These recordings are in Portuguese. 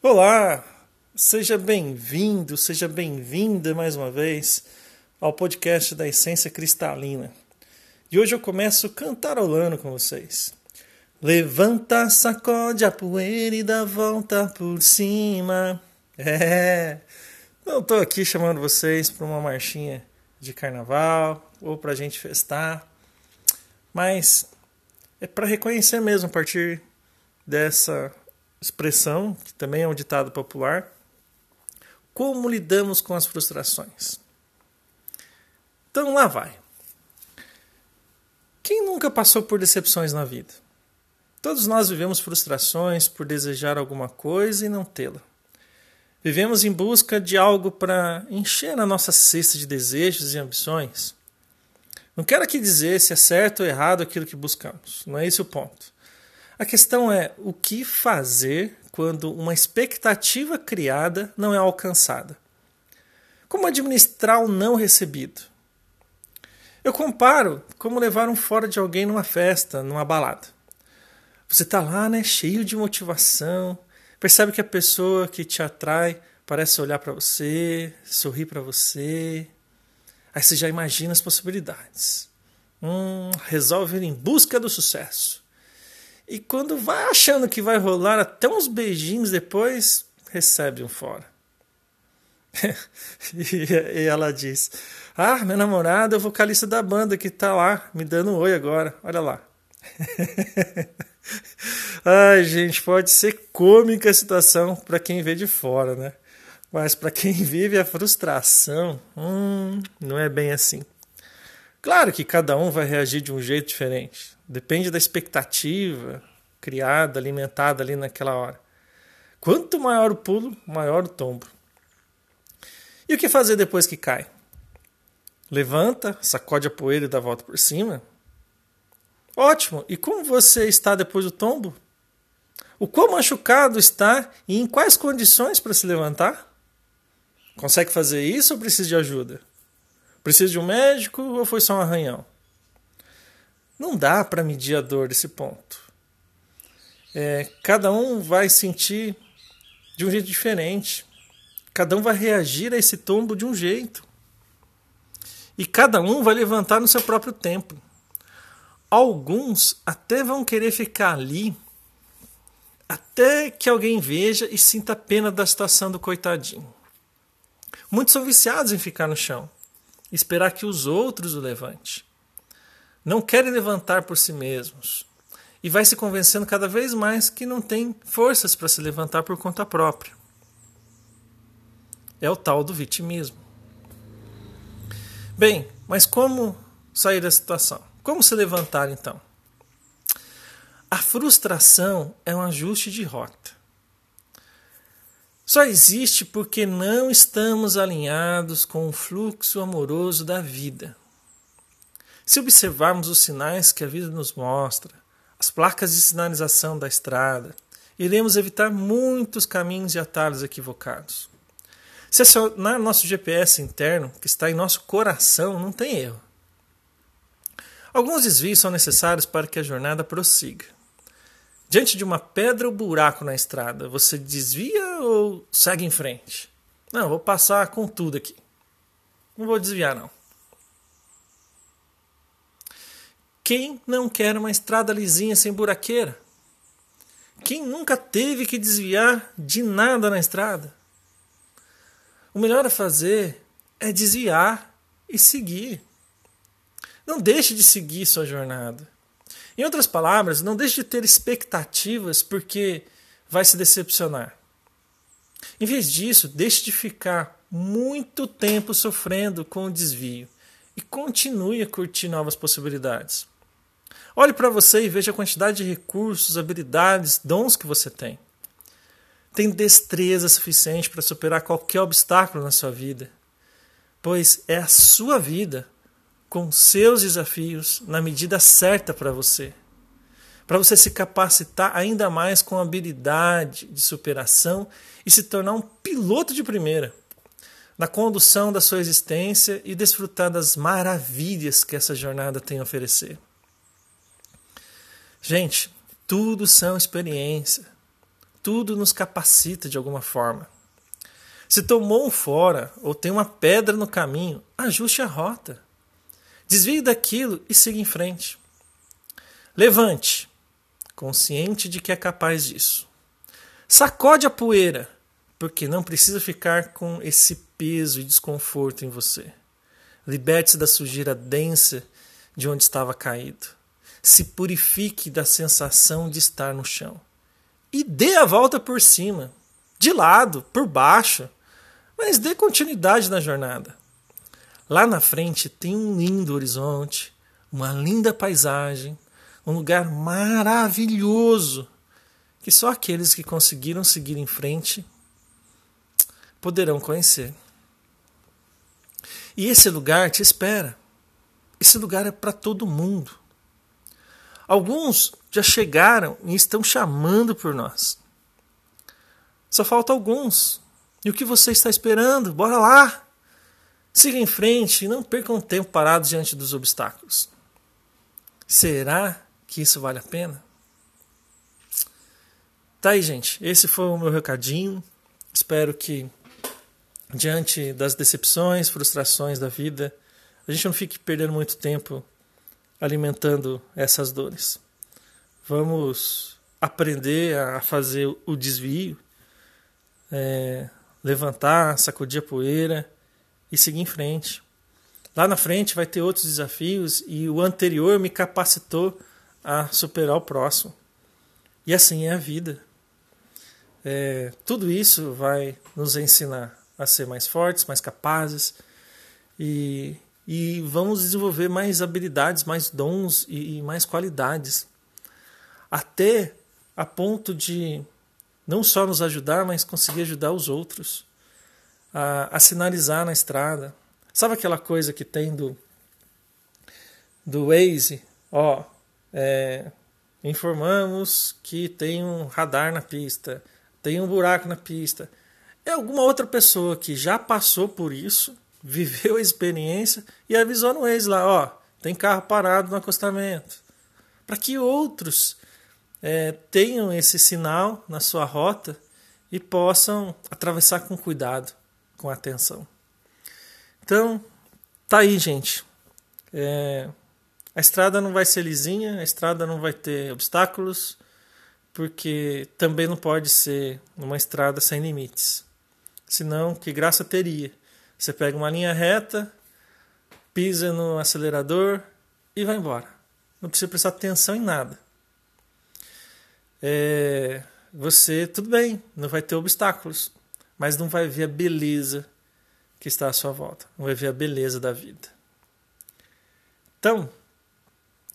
Olá, seja bem-vindo, seja bem-vinda mais uma vez ao podcast da Essência Cristalina. E hoje eu começo cantarolando com vocês. Levanta, sacode a poeira e dá volta por cima. É, não estou aqui chamando vocês para uma marchinha de carnaval ou para a gente festar, mas é para reconhecer mesmo a partir dessa expressão, que também é um ditado popular, como lidamos com as frustrações. Então lá vai. Quem nunca passou por decepções na vida? Todos nós vivemos frustrações por desejar alguma coisa e não tê-la. Vivemos em busca de algo para encher a nossa cesta de desejos e ambições. Não quero aqui dizer se é certo ou errado aquilo que buscamos, não é esse o ponto. A questão é o que fazer quando uma expectativa criada não é alcançada. Como administrar o não recebido? Eu comparo como levar um fora de alguém numa festa, numa balada. Você está lá, né, cheio de motivação, percebe que a pessoa que te atrai parece olhar para você, sorrir para você. Aí você já imagina as possibilidades. Hum, resolve ir em busca do sucesso. E quando vai achando que vai rolar até uns beijinhos depois, recebe um fora. e ela diz: Ah, meu namorado é o vocalista da banda que tá lá me dando um oi agora. Olha lá. Ai, gente, pode ser cômica a situação para quem vê de fora, né? Mas para quem vive a frustração, hum, não é bem assim. Claro que cada um vai reagir de um jeito diferente. Depende da expectativa criada, alimentada ali naquela hora. Quanto maior o pulo, maior o tombo. E o que fazer depois que cai? Levanta, sacode a poeira e dá a volta por cima? Ótimo! E como você está depois do tombo? O quão machucado está e em quais condições para se levantar? Consegue fazer isso ou precisa de ajuda? Precisa de um médico ou foi só um arranhão? Não dá para medir a dor desse ponto. É, cada um vai sentir de um jeito diferente. Cada um vai reagir a esse tombo de um jeito. E cada um vai levantar no seu próprio tempo. Alguns até vão querer ficar ali até que alguém veja e sinta pena da situação do coitadinho. Muitos são viciados em ficar no chão, esperar que os outros o levante não querem levantar por si mesmos e vai se convencendo cada vez mais que não tem forças para se levantar por conta própria. É o tal do vitimismo. Bem, mas como sair da situação? Como se levantar então? A frustração é um ajuste de rota. Só existe porque não estamos alinhados com o fluxo amoroso da vida. Se observarmos os sinais que a vida nos mostra, as placas de sinalização da estrada, iremos evitar muitos caminhos e atalhos equivocados. Se acionar nosso GPS interno, que está em nosso coração, não tem erro. Alguns desvios são necessários para que a jornada prossiga. Diante de uma pedra ou buraco na estrada, você desvia ou segue em frente? Não, vou passar com tudo aqui. Não vou desviar, não. Quem não quer uma estrada lisinha sem buraqueira? Quem nunca teve que desviar de nada na estrada? O melhor a fazer é desviar e seguir. Não deixe de seguir sua jornada. Em outras palavras, não deixe de ter expectativas porque vai se decepcionar. Em vez disso, deixe de ficar muito tempo sofrendo com o desvio e continue a curtir novas possibilidades. Olhe para você e veja a quantidade de recursos, habilidades, dons que você tem. Tem destreza suficiente para superar qualquer obstáculo na sua vida, pois é a sua vida, com seus desafios, na medida certa para você. Para você se capacitar ainda mais com habilidade de superação e se tornar um piloto de primeira na condução da sua existência e desfrutar das maravilhas que essa jornada tem a oferecer. Gente, tudo são experiência. tudo nos capacita de alguma forma. Se tomou um fora ou tem uma pedra no caminho, ajuste a rota. Desvie daquilo e siga em frente. Levante, consciente de que é capaz disso. Sacode a poeira, porque não precisa ficar com esse peso e desconforto em você. Liberte-se da sujeira densa de onde estava caído. Se purifique da sensação de estar no chão. E dê a volta por cima, de lado, por baixo, mas dê continuidade na jornada. Lá na frente tem um lindo horizonte, uma linda paisagem, um lugar maravilhoso que só aqueles que conseguiram seguir em frente poderão conhecer. E esse lugar te espera. Esse lugar é para todo mundo. Alguns já chegaram e estão chamando por nós. Só falta alguns. E o que você está esperando? Bora lá! Siga em frente e não perca um tempo parado diante dos obstáculos. Será que isso vale a pena? Tá aí, gente. Esse foi o meu recadinho. Espero que, diante das decepções, frustrações da vida, a gente não fique perdendo muito tempo alimentando essas dores. Vamos aprender a fazer o desvio, é, levantar, sacudir a poeira e seguir em frente. Lá na frente vai ter outros desafios e o anterior me capacitou a superar o próximo. E assim é a vida. É, tudo isso vai nos ensinar a ser mais fortes, mais capazes e, e vamos desenvolver mais habilidades, mais dons e, e mais qualidades. Até a ponto de não só nos ajudar, mas conseguir ajudar os outros a, a sinalizar na estrada. Sabe aquela coisa que tem do, do Waze? Ó, é, informamos que tem um radar na pista, tem um buraco na pista. É alguma outra pessoa que já passou por isso, viveu a experiência e avisou no Waze lá, ó, tem carro parado no acostamento. Para que outros é, tenham esse sinal na sua rota e possam atravessar com cuidado com atenção. Então, tá aí, gente. É, a estrada não vai ser lisinha, a estrada não vai ter obstáculos, porque também não pode ser uma estrada sem limites. Senão, que graça teria? Você pega uma linha reta, pisa no acelerador e vai embora. Não precisa prestar atenção em nada. É, você, tudo bem, não vai ter obstáculos mas não vai ver a beleza que está à sua volta, não vai ver a beleza da vida. Então,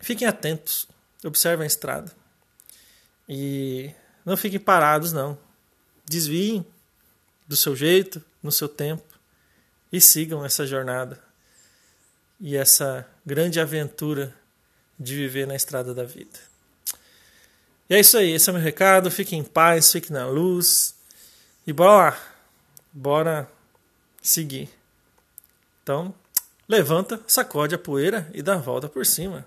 fiquem atentos, observem a estrada e não fiquem parados, não. Desviem do seu jeito, no seu tempo e sigam essa jornada e essa grande aventura de viver na estrada da vida. E é isso aí, esse é o meu recado. Fiquem em paz, fiquem na luz. E bora lá, bora seguir. Então, levanta, sacode a poeira e dá a volta por cima.